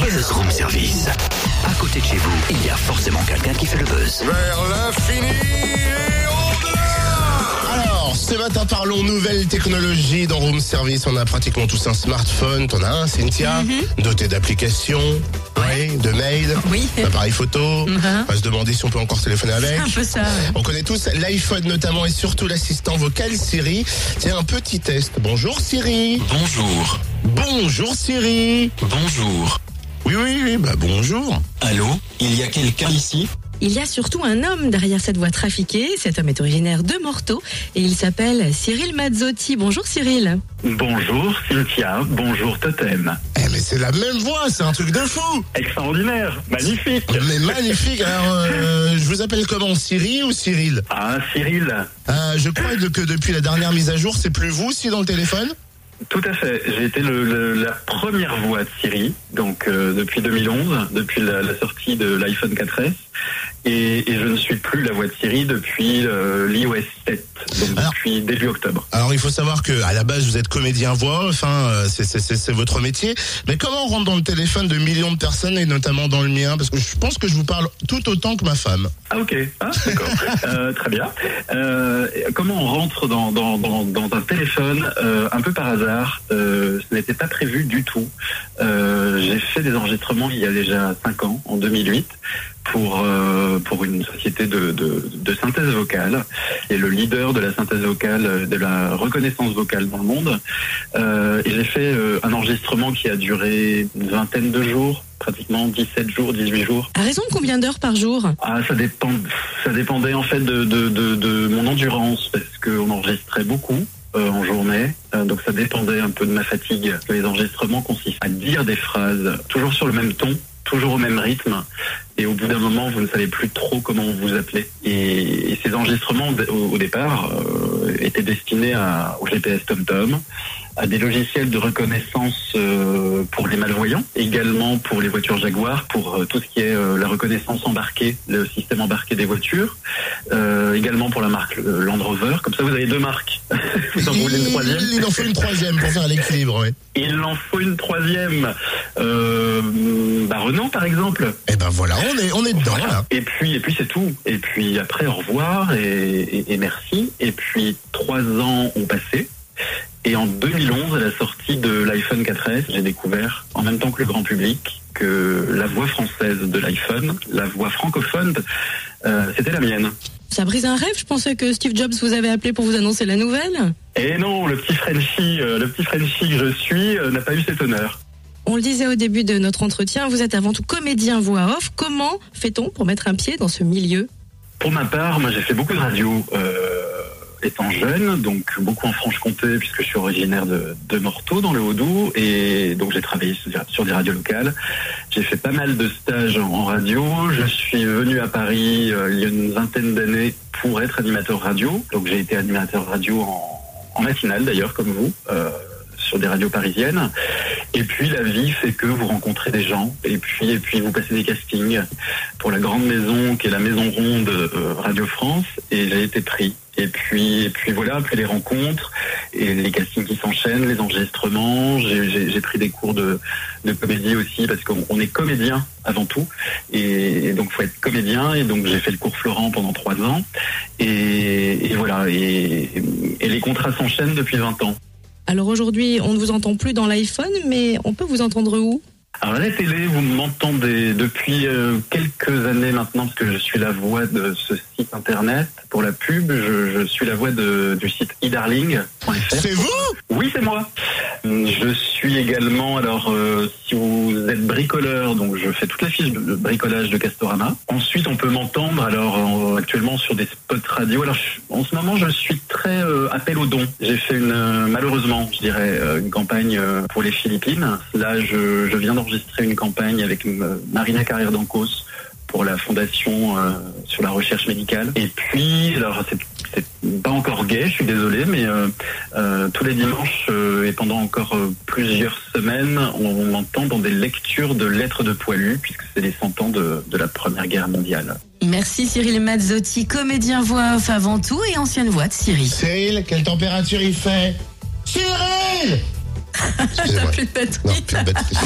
Buzz Room Service. À côté de chez vous, il y a forcément quelqu'un qui fait le buzz. Vers l'infini Alors, ce matin, parlons nouvelles technologies dans Room Service. On a pratiquement tous un smartphone. T'en as un, Cynthia, doté d'applications, ouais, de mails, Oui. d'appareils photo. Mhm. On va se demander si on peut encore téléphoner avec. Un peu ça. ouais. On connaît tous l'iPhone notamment et surtout l'assistant vocal Siri. C'est un petit test. Bonjour Siri. Bonjour. Bonjour Siri. Bonjour. Oui, oui, oui, bah bonjour. Allô Il y a quelqu'un ici? Il y a surtout un homme derrière cette voix trafiquée. Cet homme est originaire de Morteau et il s'appelle Cyril Mazzotti. Bonjour Cyril. Bonjour Cynthia, bonjour Totem. Eh mais c'est la même voix, c'est un truc de fou. Extraordinaire, magnifique. Mais magnifique. Alors, euh, je vous appelle comment Siri ou Cyril? Ah Cyril, Euh, Je crois que depuis la dernière mise à jour, c'est plus vous si dans le téléphone? Tout à fait. J'ai été le, le- la première voix de Siri, donc euh, depuis 2011, depuis la, la sortie de l'iPhone 4S, et, et je ne suis plus la voix de Siri depuis euh, l'iOS 7, donc Alors- depuis début octobre. Alors il faut savoir que à la base vous êtes comédien voix, enfin euh, c'est- votre métier. Mais comment on rentre dans le téléphone de millions de personnes et notamment dans le mien? Parce que je pense que je vous parle tout autant que ma femme. Ah ok, ah, d'accord, Euh, très bien. Euh, comment on rentre dans, dans, dans, dans un téléphone un peu par hasard? Ce n'était pas prévu du tout. J'ai fait des enregistrements il y a déjà 5 ans, en 2008, pour, euh, pour une société de, de, de synthèse vocale et le leader de la synthèse vocale, de la reconnaissance vocale dans le monde. Euh, et j'ai fait euh, un enregistrement qui a duré une vingtaine de jours, pratiquement 17 jours, 18 jours. À raison de combien d'heures par jour? Ah, ça dépend. Ça dépendait en fait de, de, de, de mon endurance parce qu'on enregistrait beaucoup. euh, en journée, Euh, donc ça dépendait un peu de ma fatigue. Les enregistrements consistent à dire des phrases toujours sur le même ton, toujours au même rythme, et au bout d'un moment, vous ne savez plus trop comment vous appelez. Et, et ces enregistrements, au, au départ, euh, étaient destinés à, au GPS TomTom, à des logiciels de reconnaissance euh, pour les malvoyants, également pour les voitures Jaguar, pour euh, tout ce qui est la reconnaissance embarquée, le système embarqué des voitures, également pour la marque Land Rover. Comme ça, vous avez deux marques. vous en voulez une troisième Il en faut une troisième pour faire l'équilibre. Ouais. Il en faut une troisième. Euh, bah Renault, par exemple. Et ben voilà, on est on est dedans là. Et puis, et puis c'est tout. Et puis après, au revoir et, et- et merci. Et puis trois ans ont passé. Et en 2011, à la sortie de l'iPhone 4S, j'ai découvert, en même temps que le grand public, que la voix française de l'iPhone, la voix francophone, euh, c'était la mienne. Ça brise un rêve. Je pensais que Steve Jobs vous avait appelé pour vous annoncer la nouvelle. Et non, le petit Frenchie, euh, le petit Frenchie que je suis, euh, n'a pas eu cet honneur. On le disait au début de notre entretien, vous êtes avant tout comédien voix off. Comment fait-on pour mettre un pied dans ce milieu? Pour ma part, moi j'ai fait beaucoup de radio euh, étant jeune, donc beaucoup en Franche-Comté puisque je suis originaire de, de Morteau dans le Haut-Doubs et donc j'ai travaillé sur, des radios locales. J'ai fait pas mal de stages en radio. Je suis venu à Paris euh, il y a une vingtaine d'années pour être animateur radio. Donc j'ai été animateur radio en, en matinale d'ailleurs comme vous. euh, sur des radios parisiennes. Et puis la vie fait que vous rencontrez des gens. Et puis et puis vous passez des castings pour la grande maison qui est la maison ronde euh, Radio France. Et j'ai été pris. Et puis et puis voilà, après les rencontres et les castings qui s'enchaînent, les enregistrements, j'ai- pris des cours de, de comédie aussi parce qu'on on est comédien avant tout. Et, et donc faut être comédien. Et donc j'ai fait le cours Florent pendant trois ans. Et, voilà. Et, et les contrats s'enchaînent depuis 20 ans. Alors aujourd'hui, on ne vous entend plus dans l'iPhone, mais on peut vous entendre où? Alors à la télé, vous m'entendez depuis euh, quelques années maintenant, parce que je suis la voix de ce site internet pour la pub. Je, je suis la voix de- du site edarling.fr. C'est vous? Oui, c'est moi. Je suis également, alors euh, êtes bricoleur, donc je fais toute la fiche de bricolage de Castorama. Ensuite, on peut m'entendre alors en- actuellement sur des spots radio. Alors en ce moment, je suis très euh, appel aux dons. J'ai fait une euh, malheureusement, je dirais, euh, une campagne euh, pour les Philippines. Là, je, je viens d'enregistrer une campagne avec Marina Carrière d'Ancos pour la fondation euh, sur la recherche médicale. Et puis, alors c'est c'est pas encore gay, je suis désolé, mais euh, euh, tous les dimanches euh, et pendant encore euh, plusieurs semaines, on m'entend dans des lectures de lettres de poilus, puisque c'est les 100 ans de, de la Première Guerre mondiale. Merci Cyril Mazzotti, comédien voix off avant tout et ancienne voix de Cyril. Cyril, quelle température il fait? Cyril Excusez-moi. Plus de batterie. Non, plus de batterie.